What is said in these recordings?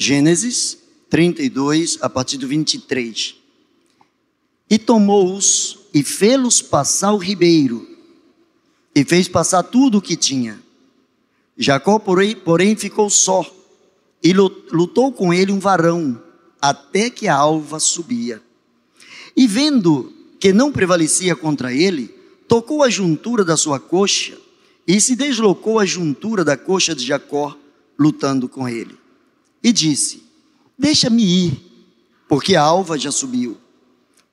Gênesis 32, a partir do 23. E tomou-os e fê-los passar o ribeiro, e fez passar tudo o que tinha. Jacó, porém, porém, ficou só, e lutou com ele um varão, até que a alva subia. E vendo que não prevalecia contra ele, tocou a juntura da sua coxa, e se deslocou a juntura da coxa de Jacó, lutando com ele. E disse: Deixa-me ir, porque a alva já subiu.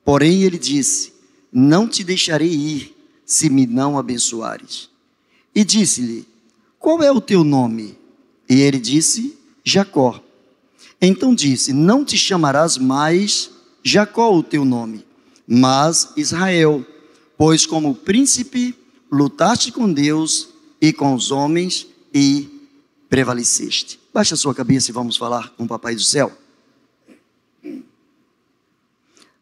Porém ele disse: Não te deixarei ir, se me não abençoares. E disse-lhe: Qual é o teu nome? E ele disse: Jacó. Então disse: Não te chamarás mais Jacó o teu nome, mas Israel, pois como príncipe lutaste com Deus e com os homens e prevaleceste. Baixa a sua cabeça e vamos falar com o Papai do céu.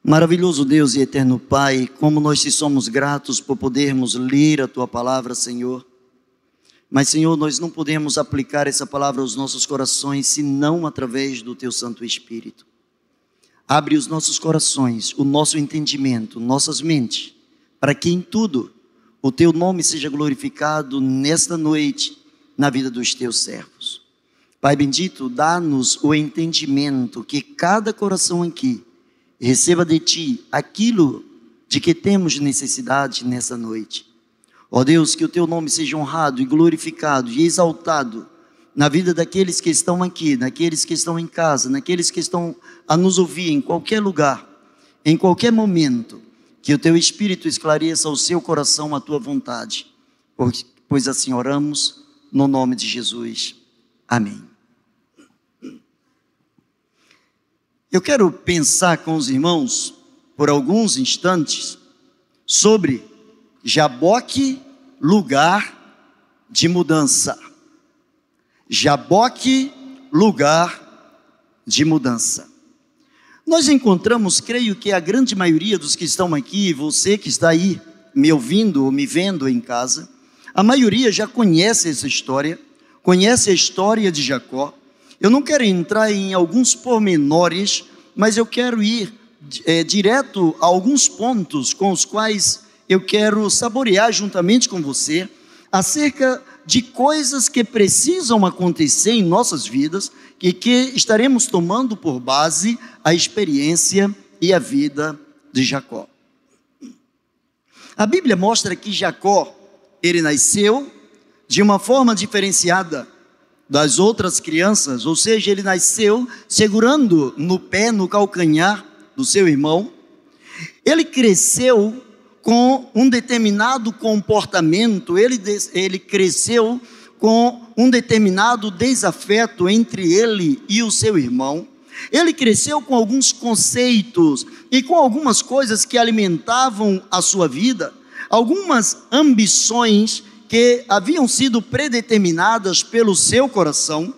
Maravilhoso Deus e eterno Pai, como nós te somos gratos por podermos ler a tua palavra, Senhor. Mas, Senhor, nós não podemos aplicar essa palavra aos nossos corações senão através do teu Santo Espírito. Abre os nossos corações, o nosso entendimento, nossas mentes, para que em tudo o teu nome seja glorificado nesta noite na vida dos teus servos. Pai bendito, dá-nos o entendimento que cada coração aqui receba de ti aquilo de que temos necessidade nessa noite. Ó oh Deus, que o teu nome seja honrado e glorificado e exaltado na vida daqueles que estão aqui, naqueles que estão em casa, naqueles que estão a nos ouvir em qualquer lugar, em qualquer momento, que o teu Espírito esclareça o seu coração a tua vontade, pois assim oramos no nome de Jesus. Amém. Eu quero pensar com os irmãos por alguns instantes sobre Jaboque, lugar de mudança. Jaboque, lugar de mudança. Nós encontramos, creio que a grande maioria dos que estão aqui, você que está aí me ouvindo ou me vendo em casa, a maioria já conhece essa história, conhece a história de Jacó, eu não quero entrar em alguns pormenores, mas eu quero ir é, direto a alguns pontos com os quais eu quero saborear juntamente com você acerca de coisas que precisam acontecer em nossas vidas e que estaremos tomando por base a experiência e a vida de Jacó. A Bíblia mostra que Jacó, ele nasceu de uma forma diferenciada das outras crianças, ou seja, ele nasceu segurando no pé, no calcanhar do seu irmão. Ele cresceu com um determinado comportamento, ele, ele cresceu com um determinado desafeto entre ele e o seu irmão. Ele cresceu com alguns conceitos e com algumas coisas que alimentavam a sua vida, algumas ambições que haviam sido predeterminadas pelo seu coração,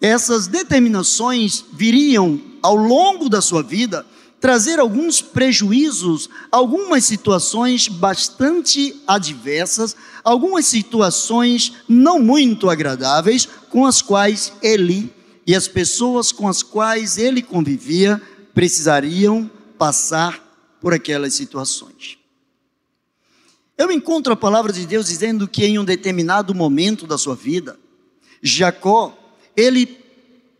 essas determinações viriam ao longo da sua vida trazer alguns prejuízos, algumas situações bastante adversas, algumas situações não muito agradáveis com as quais ele e as pessoas com as quais ele convivia precisariam passar por aquelas situações. Eu encontro a palavra de Deus dizendo que em um determinado momento da sua vida, Jacó, ele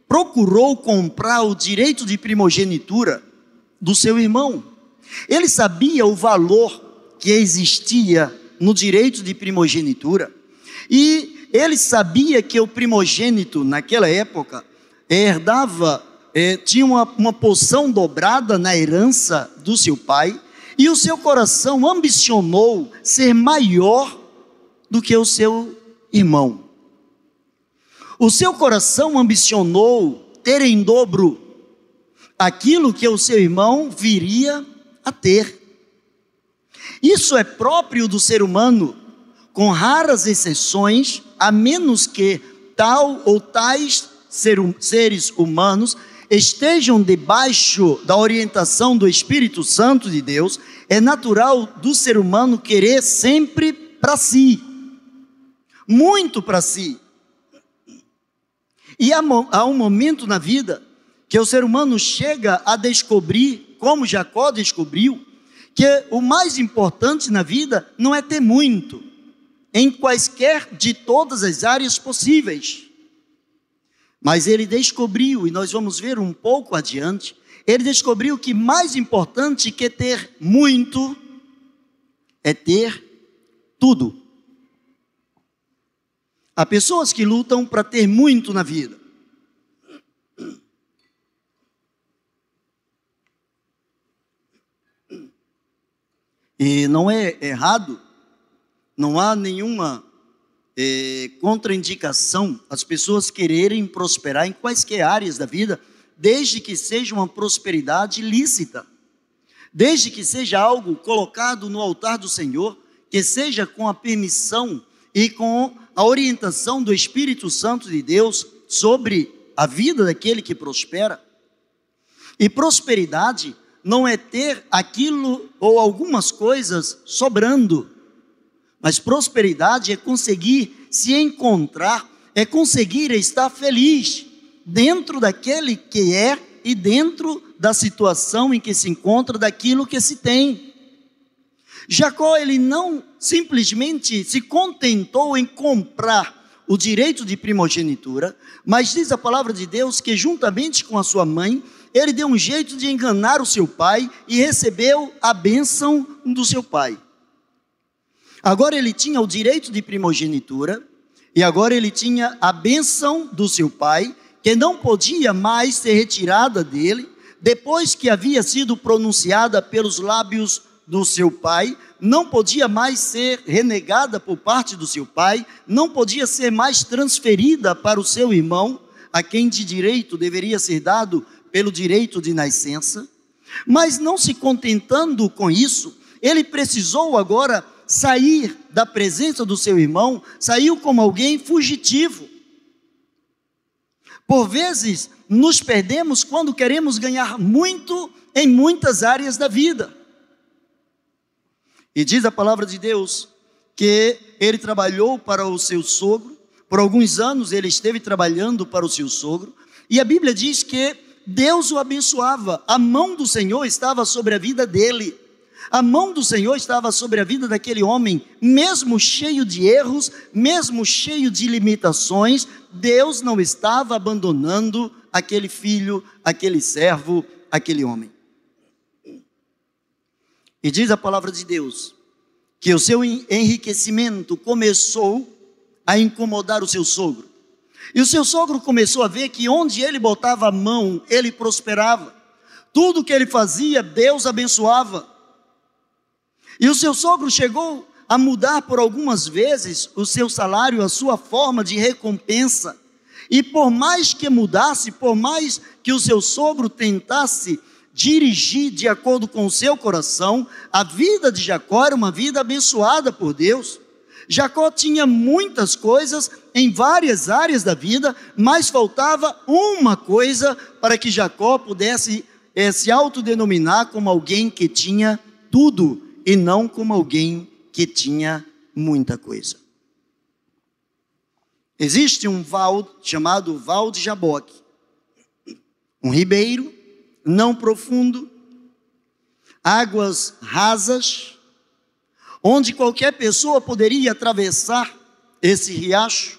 procurou comprar o direito de primogenitura do seu irmão. Ele sabia o valor que existia no direito de primogenitura. E ele sabia que o primogênito, naquela época, herdava, eh, tinha uma, uma porção dobrada na herança do seu pai, e o seu coração ambicionou ser maior do que o seu irmão. O seu coração ambicionou ter em dobro aquilo que o seu irmão viria a ter. Isso é próprio do ser humano, com raras exceções, a menos que tal ou tais seres humanos estejam debaixo da orientação do Espírito Santo de Deus, é natural do ser humano querer sempre para si, muito para si. E há, há um momento na vida que o ser humano chega a descobrir, como Jacó descobriu, que o mais importante na vida não é ter muito, em quaisquer de todas as áreas possíveis. Mas ele descobriu, e nós vamos ver um pouco adiante, ele descobriu que mais importante que ter muito é ter tudo. Há pessoas que lutam para ter muito na vida. E não é errado, não há nenhuma é, contraindicação as pessoas quererem prosperar em quaisquer áreas da vida, desde que seja uma prosperidade lícita, desde que seja algo colocado no altar do Senhor, que seja com a permissão e com a orientação do Espírito Santo de Deus sobre a vida daquele que prospera. E prosperidade não é ter aquilo ou algumas coisas sobrando, mas prosperidade é conseguir se encontrar, é conseguir estar feliz dentro daquele que é e dentro da situação em que se encontra, daquilo que se tem. Jacó ele não simplesmente se contentou em comprar o direito de primogenitura, mas diz a palavra de Deus que juntamente com a sua mãe, ele deu um jeito de enganar o seu pai e recebeu a bênção do seu pai. Agora ele tinha o direito de primogenitura e agora ele tinha a bênção do seu pai, que não podia mais ser retirada dele, depois que havia sido pronunciada pelos lábios do seu pai, não podia mais ser renegada por parte do seu pai, não podia ser mais transferida para o seu irmão, a quem de direito deveria ser dado pelo direito de nascença. Mas não se contentando com isso, ele precisou agora sair da presença do seu irmão, saiu como alguém fugitivo. Por vezes, nos perdemos quando queremos ganhar muito em muitas áreas da vida. E diz a palavra de Deus que ele trabalhou para o seu sogro, por alguns anos ele esteve trabalhando para o seu sogro, e a Bíblia diz que Deus o abençoava, a mão do Senhor estava sobre a vida dele. A mão do Senhor estava sobre a vida daquele homem, mesmo cheio de erros, mesmo cheio de limitações, Deus não estava abandonando aquele filho, aquele servo, aquele homem. E diz a palavra de Deus que o seu enriquecimento começou a incomodar o seu sogro. E o seu sogro começou a ver que onde ele botava a mão, ele prosperava. Tudo que ele fazia, Deus abençoava. E o seu sogro chegou a mudar por algumas vezes o seu salário, a sua forma de recompensa. E por mais que mudasse, por mais que o seu sogro tentasse dirigir de acordo com o seu coração, a vida de Jacó era uma vida abençoada por Deus. Jacó tinha muitas coisas em várias áreas da vida, mas faltava uma coisa para que Jacó pudesse é, se autodenominar como alguém que tinha tudo e não como alguém que tinha muita coisa. Existe um val chamado Val de Jaboque, um ribeiro não profundo, águas rasas, onde qualquer pessoa poderia atravessar esse riacho,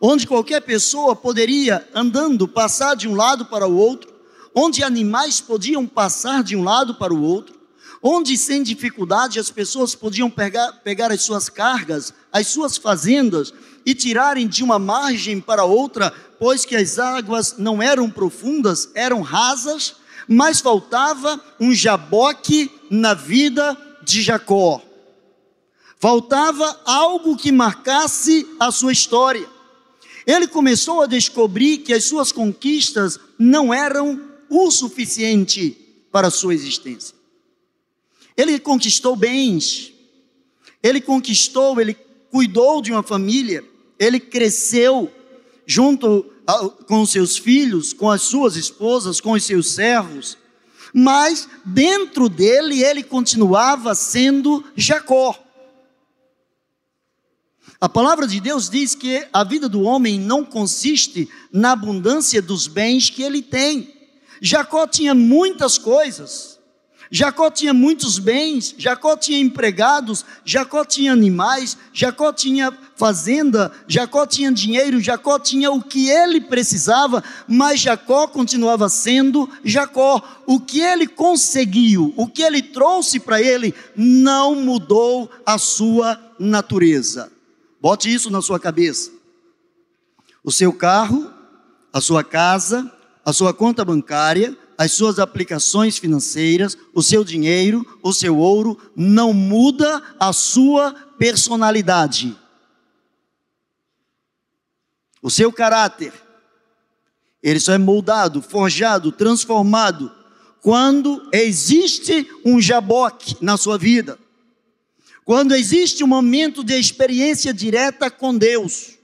onde qualquer pessoa poderia, andando, passar de um lado para o outro, onde animais podiam passar de um lado para o outro, onde sem dificuldade as pessoas podiam pegar, pegar as suas cargas, as suas fazendas e tirarem de uma margem para outra, pois que as águas não eram profundas, eram rasas, mas faltava um jaboque na vida de Jacó. Faltava algo que marcasse a sua história. Ele começou a descobrir que as suas conquistas não eram o suficiente para a sua existência. Ele conquistou bens, ele conquistou, ele cuidou de uma família, ele cresceu junto com os seus filhos, com as suas esposas, com os seus servos, mas dentro dele ele continuava sendo Jacó. A palavra de Deus diz que a vida do homem não consiste na abundância dos bens que ele tem. Jacó tinha muitas coisas. Jacó tinha muitos bens, Jacó tinha empregados, Jacó tinha animais, Jacó tinha fazenda, Jacó tinha dinheiro, Jacó tinha o que ele precisava, mas Jacó continuava sendo Jacó. O que ele conseguiu, o que ele trouxe para ele, não mudou a sua natureza. Bote isso na sua cabeça. O seu carro, a sua casa, a sua conta bancária, as suas aplicações financeiras, o seu dinheiro, o seu ouro, não muda a sua personalidade. O seu caráter, ele só é moldado, forjado, transformado quando existe um jaboque na sua vida. Quando existe um momento de experiência direta com Deus.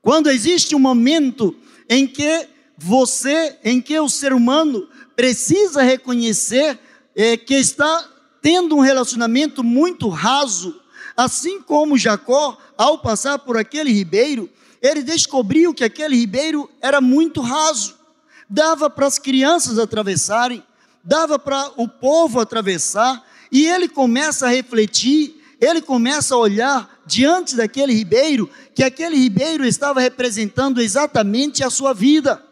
Quando existe um momento em que você, em que o ser humano precisa reconhecer é, que está tendo um relacionamento muito raso, assim como Jacó, ao passar por aquele ribeiro, ele descobriu que aquele ribeiro era muito raso, dava para as crianças atravessarem, dava para o povo atravessar, e ele começa a refletir ele começa a olhar diante daquele ribeiro, que aquele ribeiro estava representando exatamente a sua vida.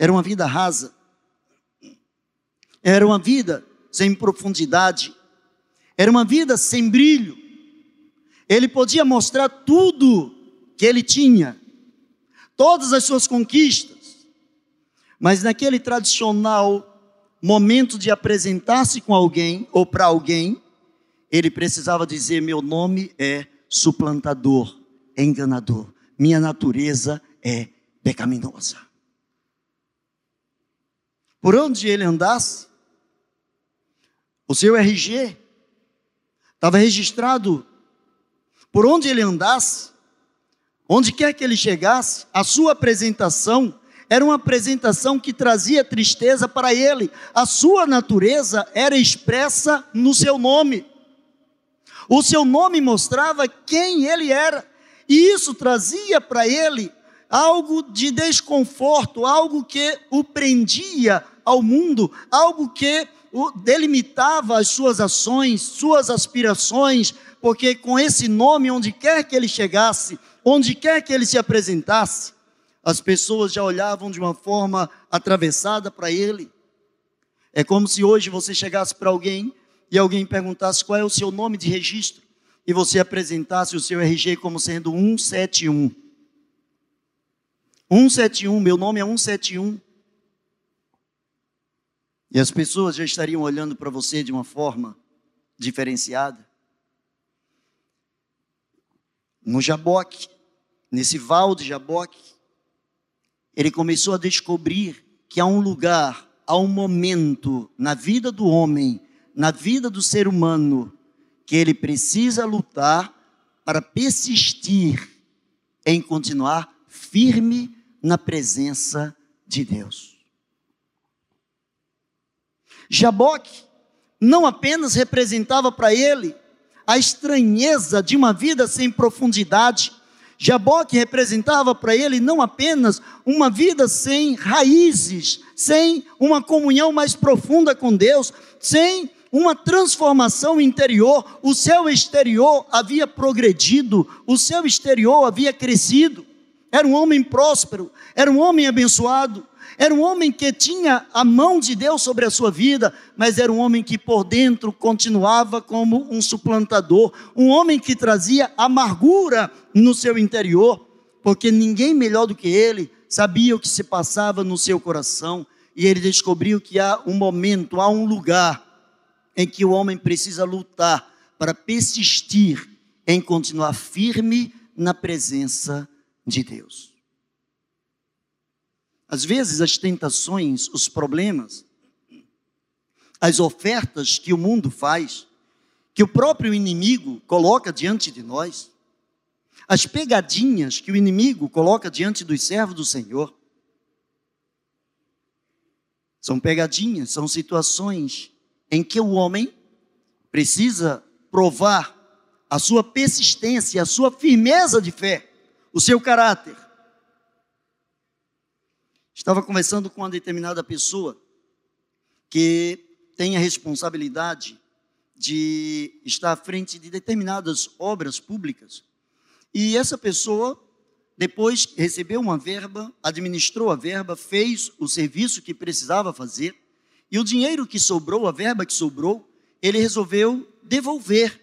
Era uma vida rasa, era uma vida sem profundidade, era uma vida sem brilho. Ele podia mostrar tudo que ele tinha, todas as suas conquistas, mas naquele tradicional momento de apresentar-se com alguém ou para alguém, ele precisava dizer: meu nome é suplantador, enganador, minha natureza é pecaminosa. Por onde ele andasse, o seu RG estava registrado. Por onde ele andasse, onde quer que ele chegasse, a sua apresentação era uma apresentação que trazia tristeza para ele. A sua natureza era expressa no seu nome. O seu nome mostrava quem ele era, e isso trazia para ele algo de desconforto, algo que o prendia ao mundo, algo que o delimitava as suas ações, suas aspirações, porque com esse nome, onde quer que ele chegasse, onde quer que ele se apresentasse, as pessoas já olhavam de uma forma atravessada para ele. É como se hoje você chegasse para alguém e alguém perguntasse qual é o seu nome de registro e você apresentasse o seu RG como sendo 171. 171, meu nome é 171. E as pessoas já estariam olhando para você de uma forma diferenciada. No Jaboque, nesse val de Jaboque, ele começou a descobrir que há um lugar, há um momento na vida do homem na vida do ser humano que ele precisa lutar para persistir em continuar firme na presença de Deus. Jaboque não apenas representava para ele a estranheza de uma vida sem profundidade, Jaboque representava para ele não apenas uma vida sem raízes, sem uma comunhão mais profunda com Deus, sem uma transformação interior, o seu exterior havia progredido, o seu exterior havia crescido. Era um homem próspero, era um homem abençoado, era um homem que tinha a mão de Deus sobre a sua vida, mas era um homem que por dentro continuava como um suplantador, um homem que trazia amargura no seu interior, porque ninguém melhor do que ele sabia o que se passava no seu coração, e ele descobriu que há um momento, há um lugar em que o homem precisa lutar para persistir em continuar firme na presença de Deus. Às vezes, as tentações, os problemas, as ofertas que o mundo faz, que o próprio inimigo coloca diante de nós, as pegadinhas que o inimigo coloca diante dos servos do Senhor, são pegadinhas, são situações em que o homem precisa provar a sua persistência, a sua firmeza de fé, o seu caráter. Estava conversando com uma determinada pessoa que tem a responsabilidade de estar à frente de determinadas obras públicas. E essa pessoa, depois recebeu uma verba, administrou a verba, fez o serviço que precisava fazer, e o dinheiro que sobrou, a verba que sobrou, ele resolveu devolver.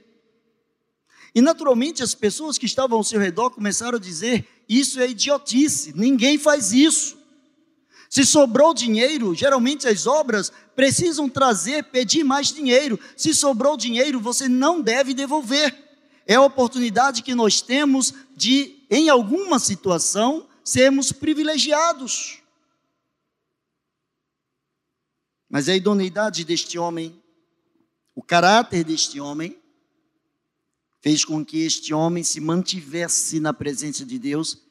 E naturalmente as pessoas que estavam ao seu redor começaram a dizer: Isso é idiotice, ninguém faz isso. Se sobrou dinheiro, geralmente as obras precisam trazer, pedir mais dinheiro. Se sobrou dinheiro, você não deve devolver. É a oportunidade que nós temos de, em alguma situação, sermos privilegiados. Mas a idoneidade deste homem, o caráter deste homem, fez com que este homem se mantivesse na presença de Deus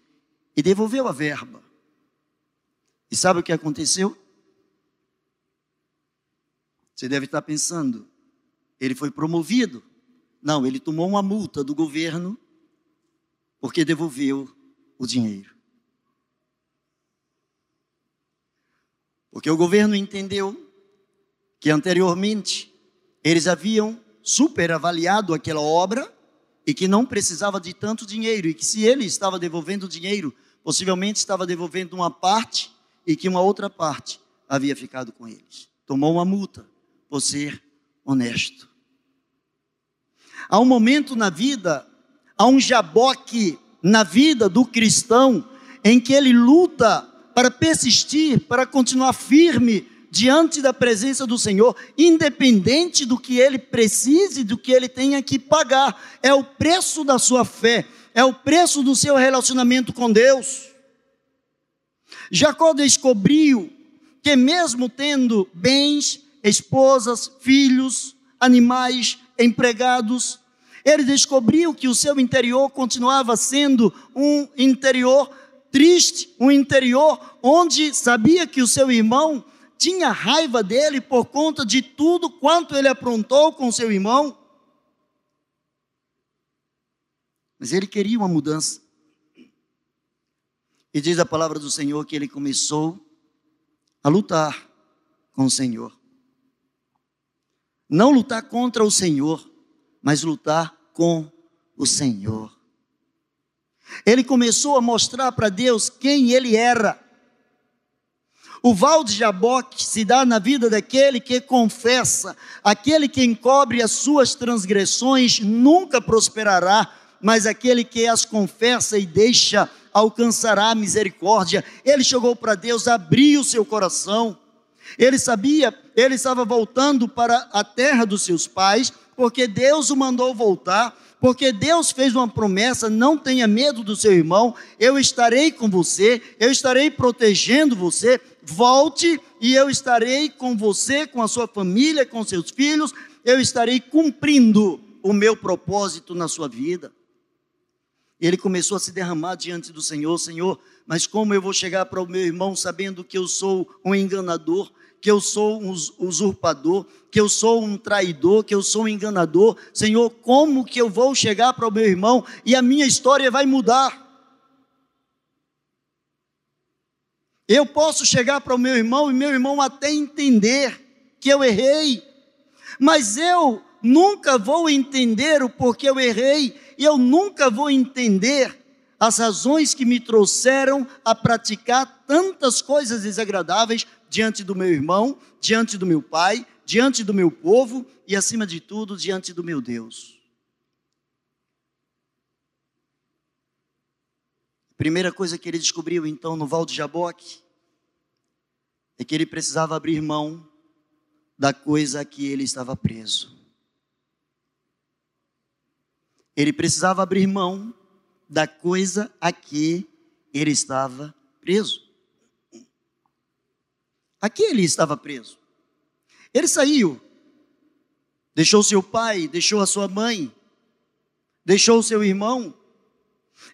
e devolveu a verba. E sabe o que aconteceu? Você deve estar pensando, ele foi promovido. Não, ele tomou uma multa do governo porque devolveu o dinheiro. Porque o governo entendeu que anteriormente eles haviam superavaliado aquela obra e que não precisava de tanto dinheiro e que se ele estava devolvendo dinheiro, possivelmente estava devolvendo uma parte e que uma outra parte havia ficado com eles. Tomou uma multa por ser honesto. Há um momento na vida, há um jaboque na vida do cristão em que ele luta para persistir, para continuar firme diante da presença do Senhor, independente do que ele precise, do que ele tenha que pagar. É o preço da sua fé, é o preço do seu relacionamento com Deus. Jacó descobriu que, mesmo tendo bens, esposas, filhos, animais, empregados, ele descobriu que o seu interior continuava sendo um interior triste, um interior onde sabia que o seu irmão tinha raiva dele por conta de tudo quanto ele aprontou com seu irmão. Mas ele queria uma mudança. E diz a palavra do Senhor que ele começou a lutar com o Senhor. Não lutar contra o Senhor, mas lutar com o Senhor. Ele começou a mostrar para Deus quem ele era. O val de Jaboque se dá na vida daquele que confessa, aquele que encobre as suas transgressões nunca prosperará, mas aquele que as confessa e deixa alcançará a misericórdia. Ele chegou para Deus, abriu o seu coração. Ele sabia, ele estava voltando para a terra dos seus pais, porque Deus o mandou voltar porque Deus fez uma promessa: não tenha medo do seu irmão, eu estarei com você, eu estarei protegendo você. Volte e eu estarei com você, com a sua família, com seus filhos, eu estarei cumprindo o meu propósito na sua vida. E ele começou a se derramar diante do Senhor: Senhor, mas como eu vou chegar para o meu irmão sabendo que eu sou um enganador? que eu sou um usurpador, que eu sou um traidor, que eu sou um enganador. Senhor, como que eu vou chegar para o meu irmão e a minha história vai mudar? Eu posso chegar para o meu irmão e meu irmão até entender que eu errei, mas eu nunca vou entender o porquê eu errei, e eu nunca vou entender as razões que me trouxeram a praticar tantas coisas desagradáveis diante do meu irmão, diante do meu pai, diante do meu povo e, acima de tudo, diante do meu Deus. Primeira coisa que ele descobriu então no Val de Jaboque é que ele precisava abrir mão da coisa a que ele estava preso. Ele precisava abrir mão da coisa a que ele estava preso. Aqui ele estava preso. Ele saiu, deixou seu pai, deixou a sua mãe, deixou seu irmão.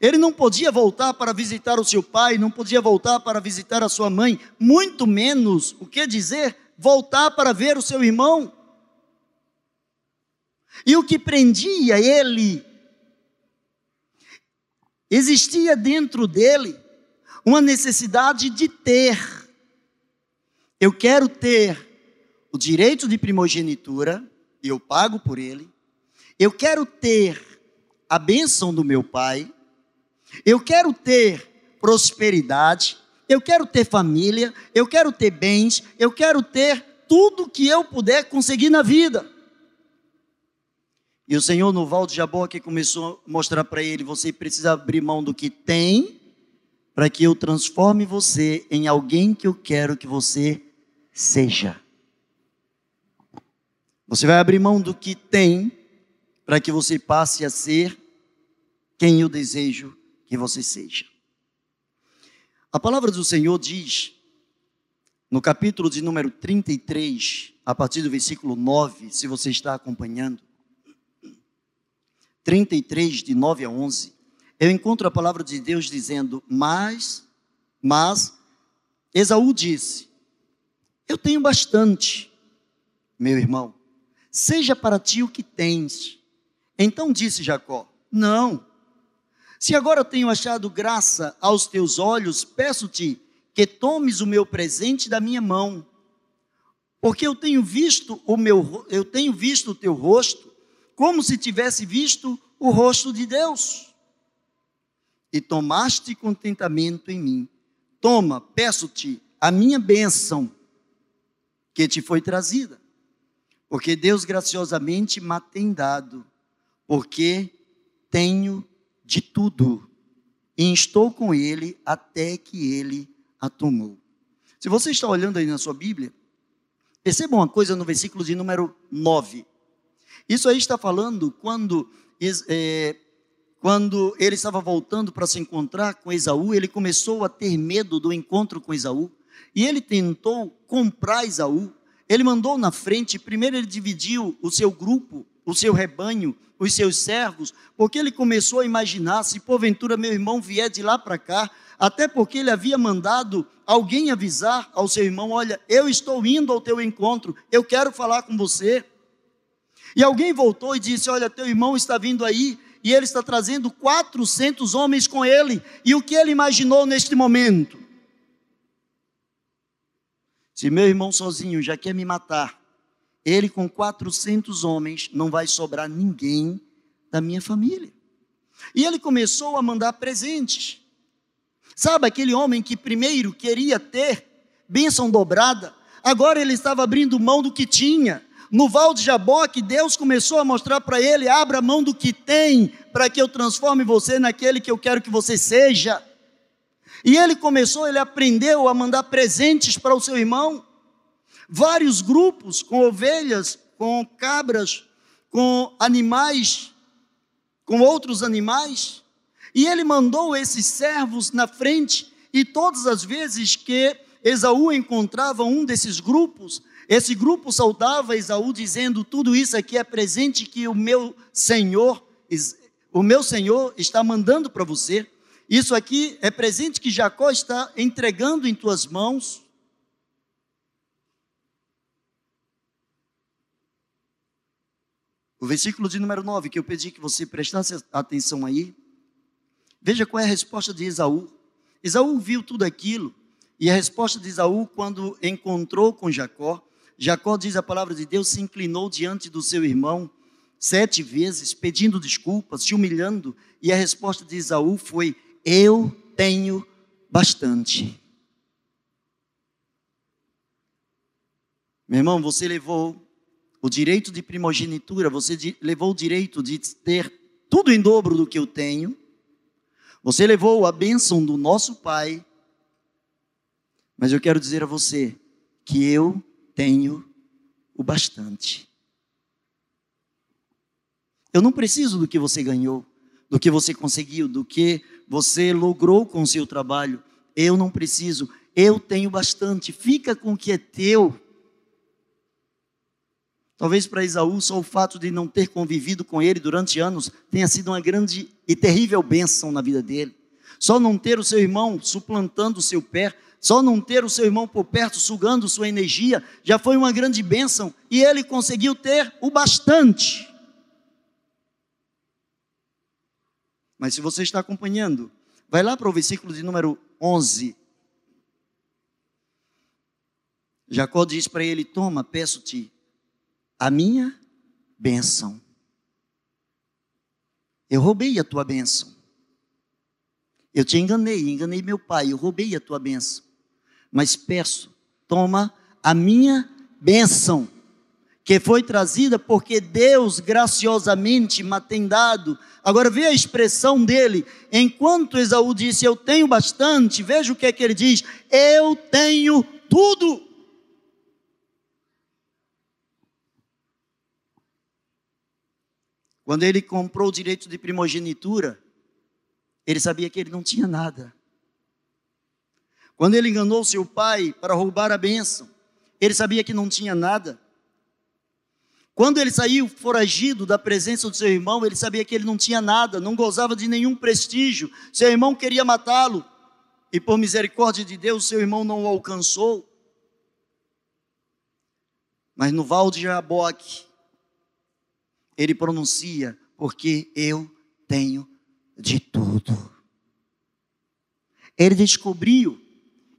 Ele não podia voltar para visitar o seu pai, não podia voltar para visitar a sua mãe, muito menos, o que dizer, voltar para ver o seu irmão. E o que prendia ele existia dentro dele uma necessidade de ter. Eu quero ter o direito de primogenitura, e eu pago por ele. Eu quero ter a bênção do meu pai. Eu quero ter prosperidade. Eu quero ter família. Eu quero ter bens. Eu quero ter tudo que eu puder conseguir na vida. E o Senhor no Val de Jaboque começou a mostrar para ele: você precisa abrir mão do que tem, para que eu transforme você em alguém que eu quero que você seja. Você vai abrir mão do que tem, para que você passe a ser quem eu desejo que você seja. A palavra do Senhor diz, no capítulo de número 33, a partir do versículo 9, se você está acompanhando, 33, de 9 a 11, eu encontro a palavra de Deus dizendo: Mas, mas, Esaú disse: Eu tenho bastante, meu irmão, seja para ti o que tens. Então disse Jacó: Não, se agora eu tenho achado graça aos teus olhos, peço-te que tomes o meu presente da minha mão, porque eu tenho visto o meu, eu tenho visto o teu rosto como se tivesse visto o rosto de Deus. E tomaste contentamento em mim. Toma, peço-te a minha bênção que te foi trazida. Porque Deus graciosamente me tem dado, porque tenho de tudo, e estou com ele até que ele a tomou. Se você está olhando aí na sua Bíblia, perceba uma coisa no versículo de número 9. Isso aí está falando quando, é, quando ele estava voltando para se encontrar com Esaú, ele começou a ter medo do encontro com Esaú. E ele tentou comprar Esaú. Ele mandou na frente, primeiro ele dividiu o seu grupo, o seu rebanho, os seus servos, porque ele começou a imaginar: se porventura meu irmão vier de lá para cá, até porque ele havia mandado alguém avisar ao seu irmão: olha, eu estou indo ao teu encontro, eu quero falar com você. E alguém voltou e disse: Olha, teu irmão está vindo aí e ele está trazendo 400 homens com ele. E o que ele imaginou neste momento? Se meu irmão sozinho já quer me matar, ele com 400 homens não vai sobrar ninguém da minha família. E ele começou a mandar presentes. Sabe aquele homem que primeiro queria ter bênção dobrada, agora ele estava abrindo mão do que tinha no Val de Jaboque, Deus começou a mostrar para ele: abra mão do que tem, para que eu transforme você naquele que eu quero que você seja. E ele começou, ele aprendeu a mandar presentes para o seu irmão. Vários grupos com ovelhas, com cabras, com animais, com outros animais. E ele mandou esses servos na frente, e todas as vezes que Esaú encontrava um desses grupos, esse grupo saudava Esaú dizendo: tudo isso aqui é presente que o meu Senhor, o meu Senhor está mandando para você. Isso aqui é presente que Jacó está entregando em tuas mãos. O versículo de número 9, que eu pedi que você prestasse atenção aí. Veja qual é a resposta de Esaú. Esaú viu tudo aquilo, e a resposta de Esaú, quando encontrou com Jacó, Jacó, diz a palavra de Deus, se inclinou diante do seu irmão sete vezes, pedindo desculpas, se humilhando, e a resposta de Esaú foi: Eu tenho bastante. Meu irmão, você levou o direito de primogenitura, você levou o direito de ter tudo em dobro do que eu tenho, você levou a bênção do nosso Pai, mas eu quero dizer a você que eu tenho o bastante. Eu não preciso do que você ganhou, do que você conseguiu, do que você logrou com o seu trabalho. Eu não preciso, eu tenho bastante. Fica com o que é teu. Talvez para Esaú só o fato de não ter convivido com ele durante anos tenha sido uma grande e terrível bênção na vida dele. Só não ter o seu irmão suplantando o seu pé só não ter o seu irmão por perto sugando sua energia já foi uma grande bênção e ele conseguiu ter o bastante. Mas se você está acompanhando, vai lá para o versículo de número 11. Jacó diz para ele: Toma, peço-te a minha bênção. Eu roubei a tua bênção. Eu te enganei, enganei meu pai, eu roubei a tua bênção. Mas peço, toma a minha bênção, que foi trazida porque Deus graciosamente me tem dado. Agora vê a expressão dele. Enquanto Esaú disse, eu tenho bastante, veja o que é que ele diz: eu tenho tudo. Quando ele comprou o direito de primogenitura, ele sabia que ele não tinha nada. Quando ele enganou seu pai para roubar a bênção, ele sabia que não tinha nada. Quando ele saiu foragido da presença do seu irmão, ele sabia que ele não tinha nada, não gozava de nenhum prestígio. Seu irmão queria matá-lo, e por misericórdia de Deus, seu irmão não o alcançou. Mas no val de Jaboque, ele pronuncia: Porque eu tenho de tudo. Ele descobriu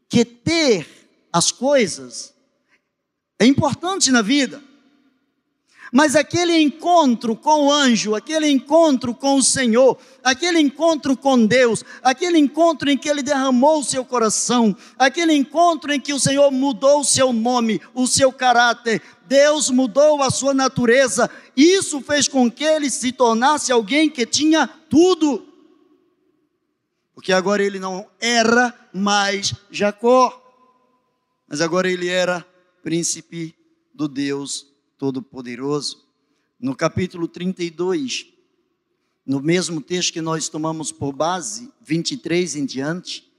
que ter as coisas é importante na vida. Mas aquele encontro com o anjo, aquele encontro com o Senhor, aquele encontro com Deus, aquele encontro em que ele derramou o seu coração, aquele encontro em que o Senhor mudou o seu nome, o seu caráter, Deus mudou a sua natureza, isso fez com que ele se tornasse alguém que tinha tudo. Porque agora ele não era mais Jacó, mas agora ele era príncipe do Deus Todo-Poderoso. No capítulo 32, no mesmo texto que nós tomamos por base, 23 em diante,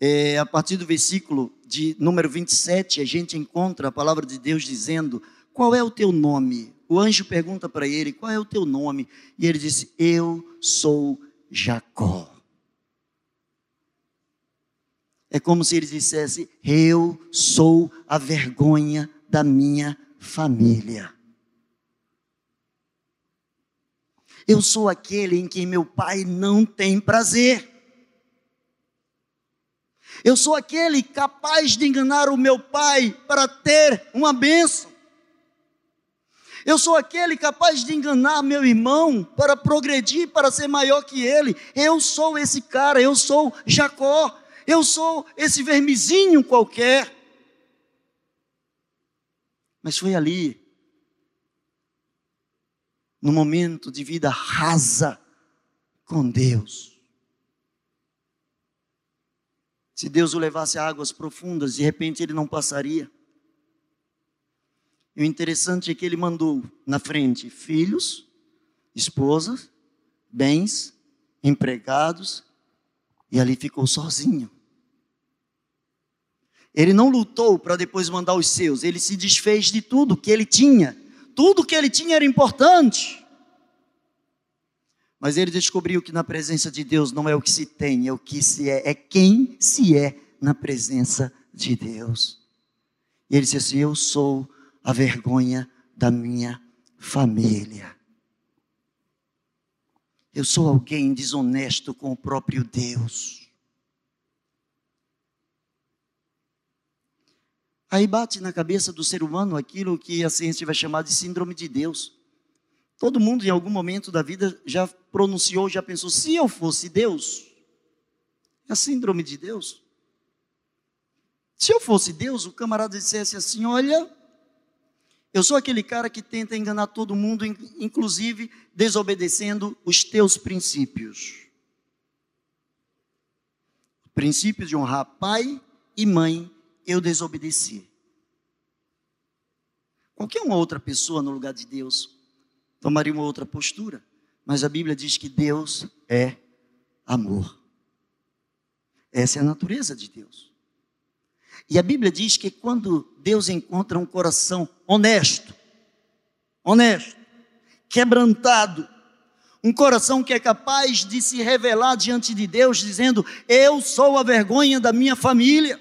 é, a partir do versículo de número 27, a gente encontra a palavra de Deus dizendo: Qual é o teu nome? O anjo pergunta para ele: Qual é o teu nome? E ele disse: Eu sou Jacó. É como se ele dissesse: Eu sou a vergonha da minha família. Eu sou aquele em quem meu pai não tem prazer. Eu sou aquele capaz de enganar o meu pai para ter uma bênção. Eu sou aquele capaz de enganar meu irmão para progredir, para ser maior que ele. Eu sou esse cara, eu sou Jacó. Eu sou esse vermezinho qualquer. Mas foi ali, no momento de vida rasa com Deus. Se Deus o levasse a águas profundas, de repente ele não passaria. E o interessante é que ele mandou na frente filhos, esposas, bens, empregados, e ali ficou sozinho. Ele não lutou para depois mandar os seus, ele se desfez de tudo que ele tinha. Tudo que ele tinha era importante. Mas ele descobriu que na presença de Deus não é o que se tem, é o que se é, é quem se é na presença de Deus. E ele disse assim: Eu sou a vergonha da minha família. Eu sou alguém desonesto com o próprio Deus. Aí bate na cabeça do ser humano aquilo que a ciência vai chamar de síndrome de Deus. Todo mundo, em algum momento da vida, já pronunciou, já pensou: se eu fosse Deus, é a síndrome de Deus. Se eu fosse Deus, o camarada dissesse assim: olha, eu sou aquele cara que tenta enganar todo mundo, inclusive desobedecendo os teus princípios. O princípio de honrar pai e mãe eu desobedeci. Qualquer uma outra pessoa no lugar de Deus tomaria uma outra postura, mas a Bíblia diz que Deus é amor. Essa é a natureza de Deus. E a Bíblia diz que quando Deus encontra um coração honesto, honesto, quebrantado, um coração que é capaz de se revelar diante de Deus, dizendo: Eu sou a vergonha da minha família.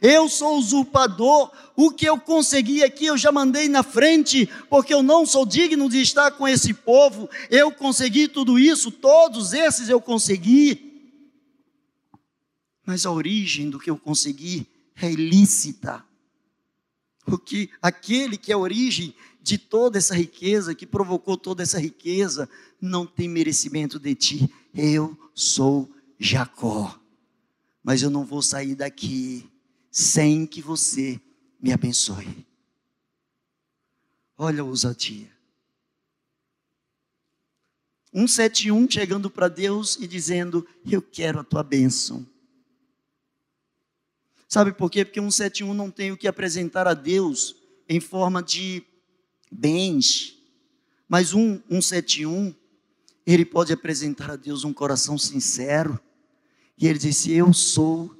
Eu sou usurpador. O que eu consegui aqui eu já mandei na frente, porque eu não sou digno de estar com esse povo. Eu consegui tudo isso, todos esses eu consegui. Mas a origem do que eu consegui é ilícita. Porque aquele que é a origem de toda essa riqueza, que provocou toda essa riqueza, não tem merecimento de ti. Eu sou Jacó. Mas eu não vou sair daqui sem que você me abençoe. Olha a ousadia. 171 chegando para Deus e dizendo: Eu quero a tua bênção. Sabe por quê? Porque 171 não tem o que apresentar a Deus em forma de bens. Mas um 171, ele pode apresentar a Deus um coração sincero. E ele disse: Eu sou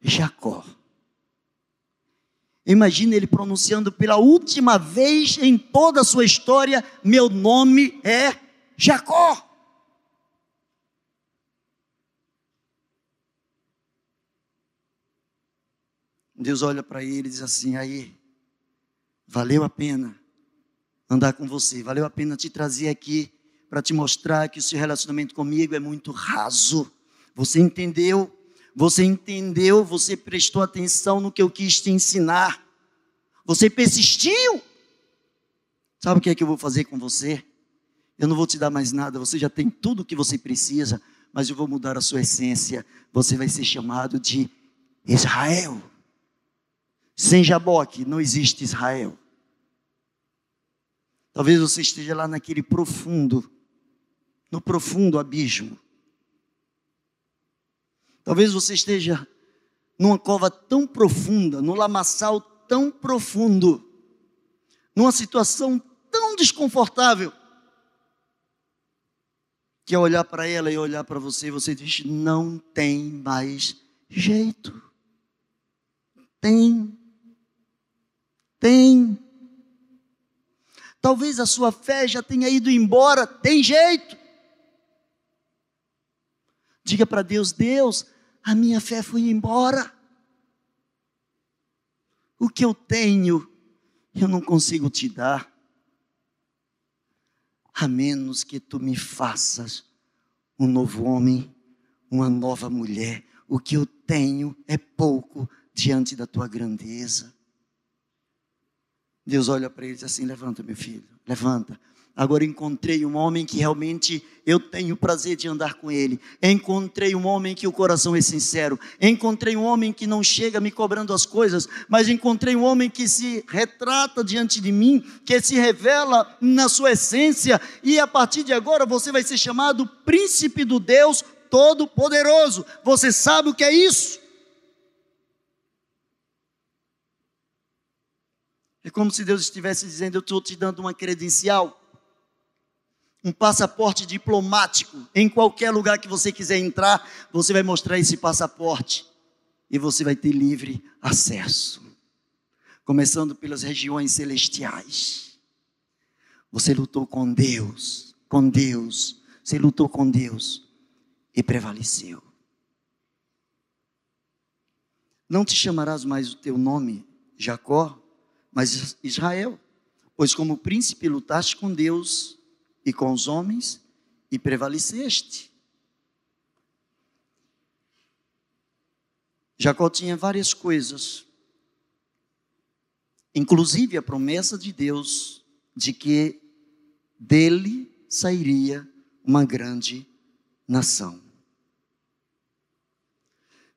Jacó. Imagina ele pronunciando pela última vez em toda a sua história: Meu nome é Jacó. Deus olha para ele e diz assim: Aí, valeu a pena andar com você, valeu a pena te trazer aqui para te mostrar que o seu relacionamento comigo é muito raso. Você entendeu você entendeu, você prestou atenção no que eu quis te ensinar. Você persistiu. Sabe o que é que eu vou fazer com você? Eu não vou te dar mais nada, você já tem tudo o que você precisa, mas eu vou mudar a sua essência. Você vai ser chamado de Israel. Sem Jaboque não existe Israel. Talvez você esteja lá naquele profundo, no profundo abismo. Talvez você esteja numa cova tão profunda, num lamaçal tão profundo, numa situação tão desconfortável, que ao olhar para ela e olhar para você, você diz: não tem mais jeito. Tem. Tem. Talvez a sua fé já tenha ido embora, tem jeito. Diga para Deus: Deus, a minha fé foi embora. O que eu tenho, eu não consigo te dar, a menos que tu me faças um novo homem, uma nova mulher. O que eu tenho é pouco diante da tua grandeza. Deus olha para ele e diz assim: Levanta, meu filho, levanta. Agora encontrei um homem que realmente eu tenho prazer de andar com ele. Encontrei um homem que o coração é sincero. Encontrei um homem que não chega me cobrando as coisas, mas encontrei um homem que se retrata diante de mim, que se revela na sua essência, e a partir de agora você vai ser chamado príncipe do Deus Todo-Poderoso. Você sabe o que é isso? É como se Deus estivesse dizendo: Eu estou te dando uma credencial um passaporte diplomático. Em qualquer lugar que você quiser entrar, você vai mostrar esse passaporte e você vai ter livre acesso. Começando pelas regiões celestiais. Você lutou com Deus, com Deus. Você lutou com Deus e prevaleceu. Não te chamarás mais o teu nome Jacó, mas Israel, pois como príncipe lutaste com Deus e com os homens e prevaleceste. Jacó tinha várias coisas, inclusive a promessa de Deus de que dele sairia uma grande nação.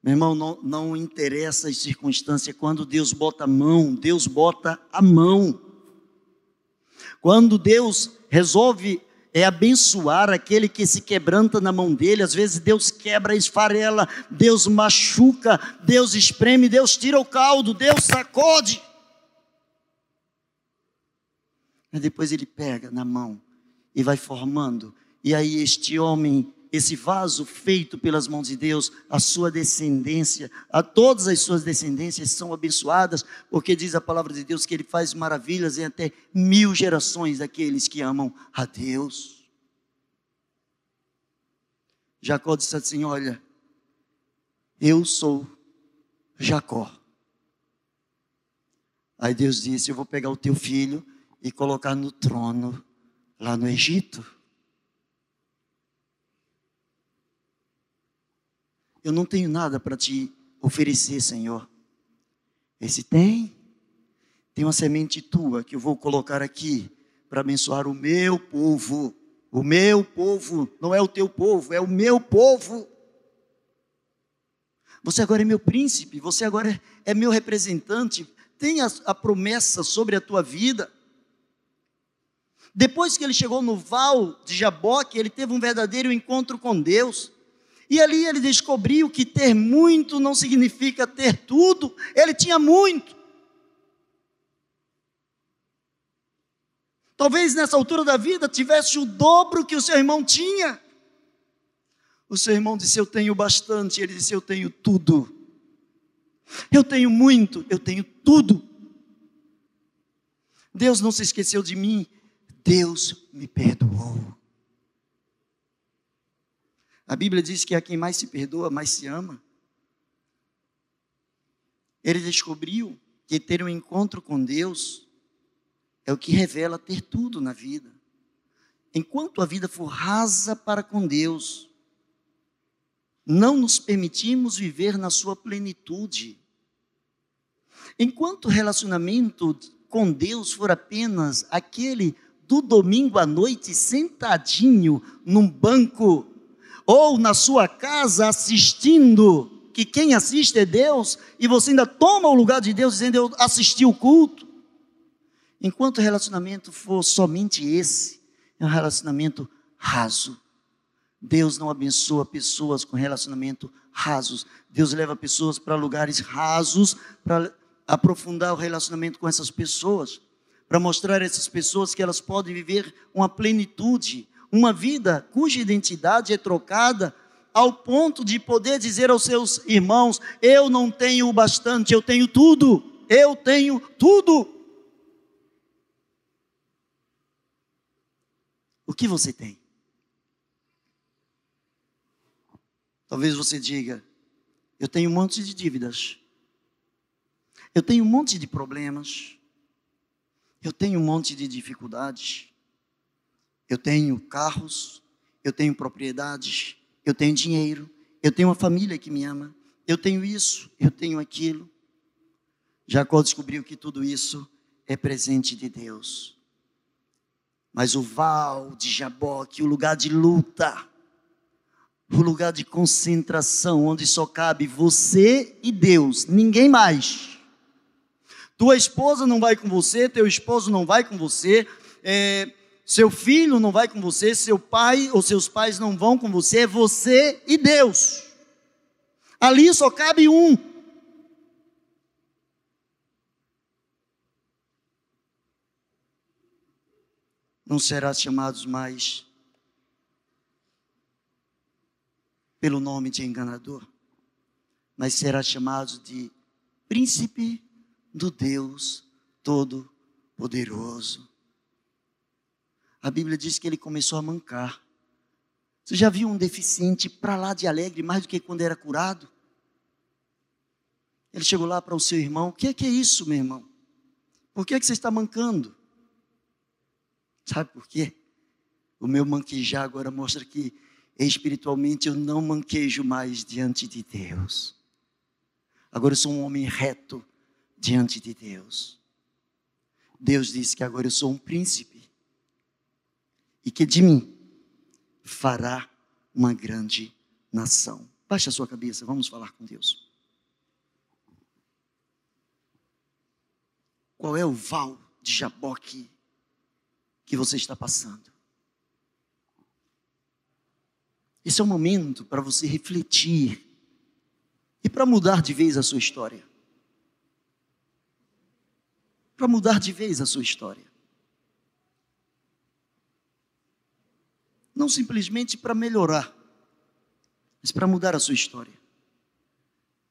Meu irmão, não, não interessa as circunstâncias, quando Deus bota a mão, Deus bota a mão. Quando Deus resolve é abençoar aquele que se quebranta na mão dele. Às vezes Deus quebra, esfarela, Deus machuca, Deus espreme, Deus tira o caldo, Deus sacode. E depois ele pega na mão e vai formando. E aí este homem esse vaso feito pelas mãos de Deus, a sua descendência, a todas as suas descendências são abençoadas, porque diz a palavra de Deus que ele faz maravilhas em até mil gerações daqueles que amam a Deus. Jacó disse assim: Olha, eu sou Jacó, Aí Deus disse: Eu vou pegar o teu filho e colocar no trono lá no Egito. Eu não tenho nada para te oferecer, Senhor. Esse tem. Tem uma semente tua que eu vou colocar aqui para abençoar o meu povo. O meu povo, não é o teu povo, é o meu povo. Você agora é meu príncipe, você agora é meu representante. Tem a, a promessa sobre a tua vida. Depois que ele chegou no val de Jaboque, ele teve um verdadeiro encontro com Deus. E ali ele descobriu que ter muito não significa ter tudo. Ele tinha muito. Talvez nessa altura da vida tivesse o dobro que o seu irmão tinha. O seu irmão disse: Eu tenho bastante. Ele disse: Eu tenho tudo. Eu tenho muito, eu tenho tudo. Deus não se esqueceu de mim, Deus me perdoou. A Bíblia diz que a quem mais se perdoa, mais se ama. Ele descobriu que ter um encontro com Deus é o que revela ter tudo na vida. Enquanto a vida for rasa para com Deus, não nos permitimos viver na sua plenitude. Enquanto o relacionamento com Deus for apenas aquele do domingo à noite sentadinho num banco ou na sua casa assistindo, que quem assiste é Deus, e você ainda toma o lugar de Deus dizendo eu assisti o culto. Enquanto o relacionamento for somente esse, é um relacionamento raso. Deus não abençoa pessoas com relacionamento rasos. Deus leva pessoas para lugares rasos para aprofundar o relacionamento com essas pessoas, para mostrar a essas pessoas que elas podem viver uma plenitude, uma vida cuja identidade é trocada ao ponto de poder dizer aos seus irmãos: Eu não tenho o bastante, eu tenho tudo, eu tenho tudo. O que você tem? Talvez você diga: Eu tenho um monte de dívidas, eu tenho um monte de problemas, eu tenho um monte de dificuldades. Eu tenho carros, eu tenho propriedades, eu tenho dinheiro, eu tenho uma família que me ama, eu tenho isso, eu tenho aquilo. Jacó descobriu que tudo isso é presente de Deus. Mas o val de Jaboque, o lugar de luta, o lugar de concentração, onde só cabe você e Deus, ninguém mais. Tua esposa não vai com você, teu esposo não vai com você, é, seu filho não vai com você, seu pai ou seus pais não vão com você, é você e Deus. Ali só cabe um. Não serás chamados mais pelo nome de enganador, mas será chamado de príncipe do Deus Todo-Poderoso a Bíblia diz que ele começou a mancar. Você já viu um deficiente para lá de alegre mais do que quando era curado? Ele chegou lá para o seu irmão: O que é, que é isso, meu irmão? Por que, é que você está mancando? Sabe por quê? O meu manquejar agora mostra que espiritualmente eu não manquejo mais diante de Deus. Agora eu sou um homem reto diante de Deus. Deus disse que agora eu sou um príncipe e que de mim fará uma grande nação. Baixe a sua cabeça, vamos falar com Deus. Qual é o val de Jaboque que você está passando? Esse é o momento para você refletir e para mudar de vez a sua história. Para mudar de vez a sua história. Não simplesmente para melhorar, mas para mudar a sua história.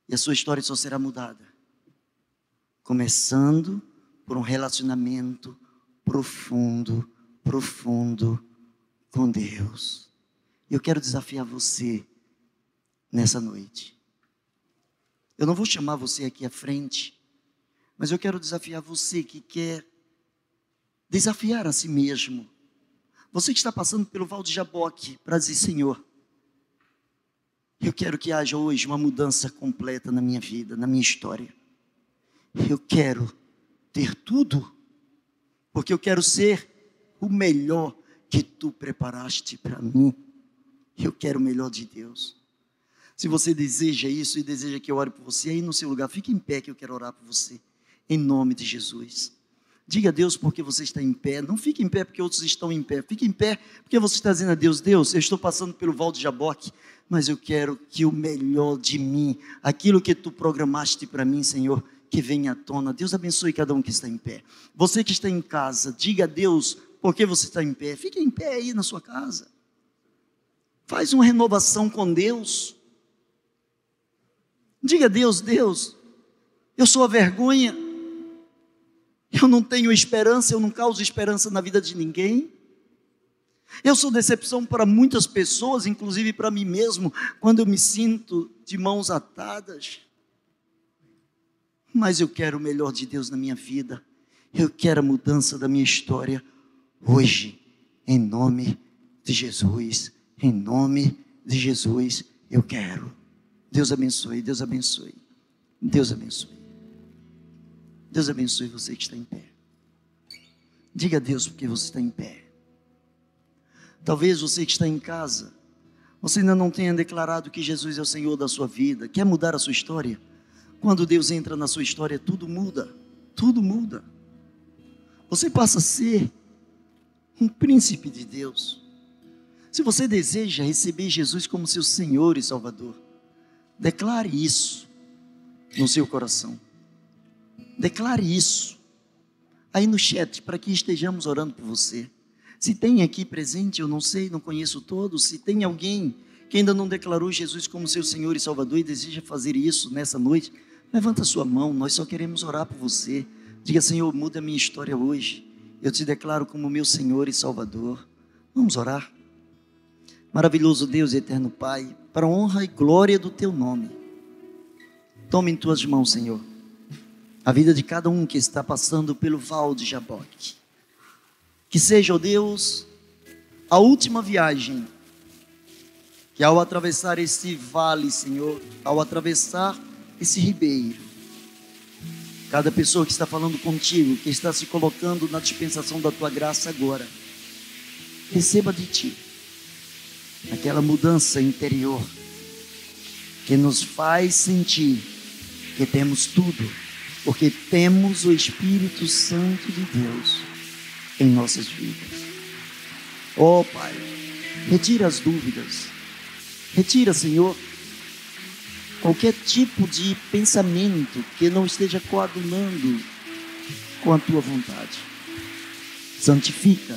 E a sua história só será mudada começando por um relacionamento profundo, profundo com Deus. Eu quero desafiar você nessa noite. Eu não vou chamar você aqui à frente, Mas eu quero desafiar você que quer desafiar a si mesmo. Você que está passando pelo Val de Jaboque para dizer, Senhor, eu quero que haja hoje uma mudança completa na minha vida, na minha história. Eu quero ter tudo, porque eu quero ser o melhor que tu preparaste para mim. Eu quero o melhor de Deus. Se você deseja isso e deseja que eu ore por você, aí no seu lugar, fique em pé que eu quero orar por você em nome de Jesus. Diga a Deus porque você está em pé. Não fique em pé porque outros estão em pé. Fique em pé porque você está dizendo a Deus: Deus, eu estou passando pelo Val de Jaboque, mas eu quero que o melhor de mim, aquilo que tu programaste para mim, Senhor, que venha à tona. Deus abençoe cada um que está em pé. Você que está em casa, diga a Deus por que você está em pé. Fique em pé aí na sua casa. Faz uma renovação com Deus. Diga a Deus, Deus, eu sou a vergonha eu não tenho esperança, eu não causo esperança na vida de ninguém. Eu sou decepção para muitas pessoas, inclusive para mim mesmo, quando eu me sinto de mãos atadas. Mas eu quero o melhor de Deus na minha vida. Eu quero a mudança da minha história hoje, em nome de Jesus. Em nome de Jesus, eu quero. Deus abençoe, Deus abençoe. Deus abençoe. Deus abençoe você que está em pé. Diga a Deus porque você está em pé. Talvez você que está em casa, você ainda não tenha declarado que Jesus é o Senhor da sua vida, quer mudar a sua história. Quando Deus entra na sua história, tudo muda, tudo muda. Você passa a ser um príncipe de Deus. Se você deseja receber Jesus como seu Senhor e Salvador, declare isso no seu coração. Declare isso aí no chat para que estejamos orando por você. Se tem aqui presente, eu não sei, não conheço todos, se tem alguém que ainda não declarou Jesus como seu Senhor e Salvador e deseja fazer isso nessa noite, levanta sua mão, nós só queremos orar por você. Diga, Senhor, muda a minha história hoje. Eu te declaro como meu Senhor e Salvador. Vamos orar. Maravilhoso Deus, eterno Pai, para honra e glória do teu nome. Tome em tuas mãos, Senhor a vida de cada um que está passando pelo val de Jaboque. Que seja, ó Deus, a última viagem, que ao atravessar esse vale, Senhor, ao atravessar esse ribeiro, cada pessoa que está falando contigo, que está se colocando na dispensação da tua graça agora, receba de ti aquela mudança interior que nos faz sentir que temos tudo porque temos o Espírito Santo de Deus em nossas vidas. Oh Pai, retira as dúvidas, retira, Senhor, qualquer tipo de pensamento que não esteja coadunando com a tua vontade. Santifica,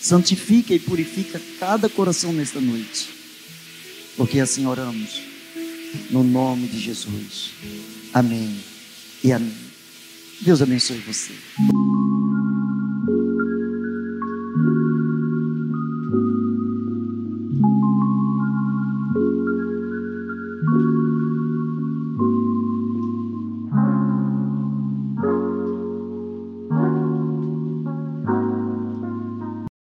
santifica e purifica cada coração nesta noite, porque assim oramos, no nome de Jesus. Amém e amém. Deus abençoe você.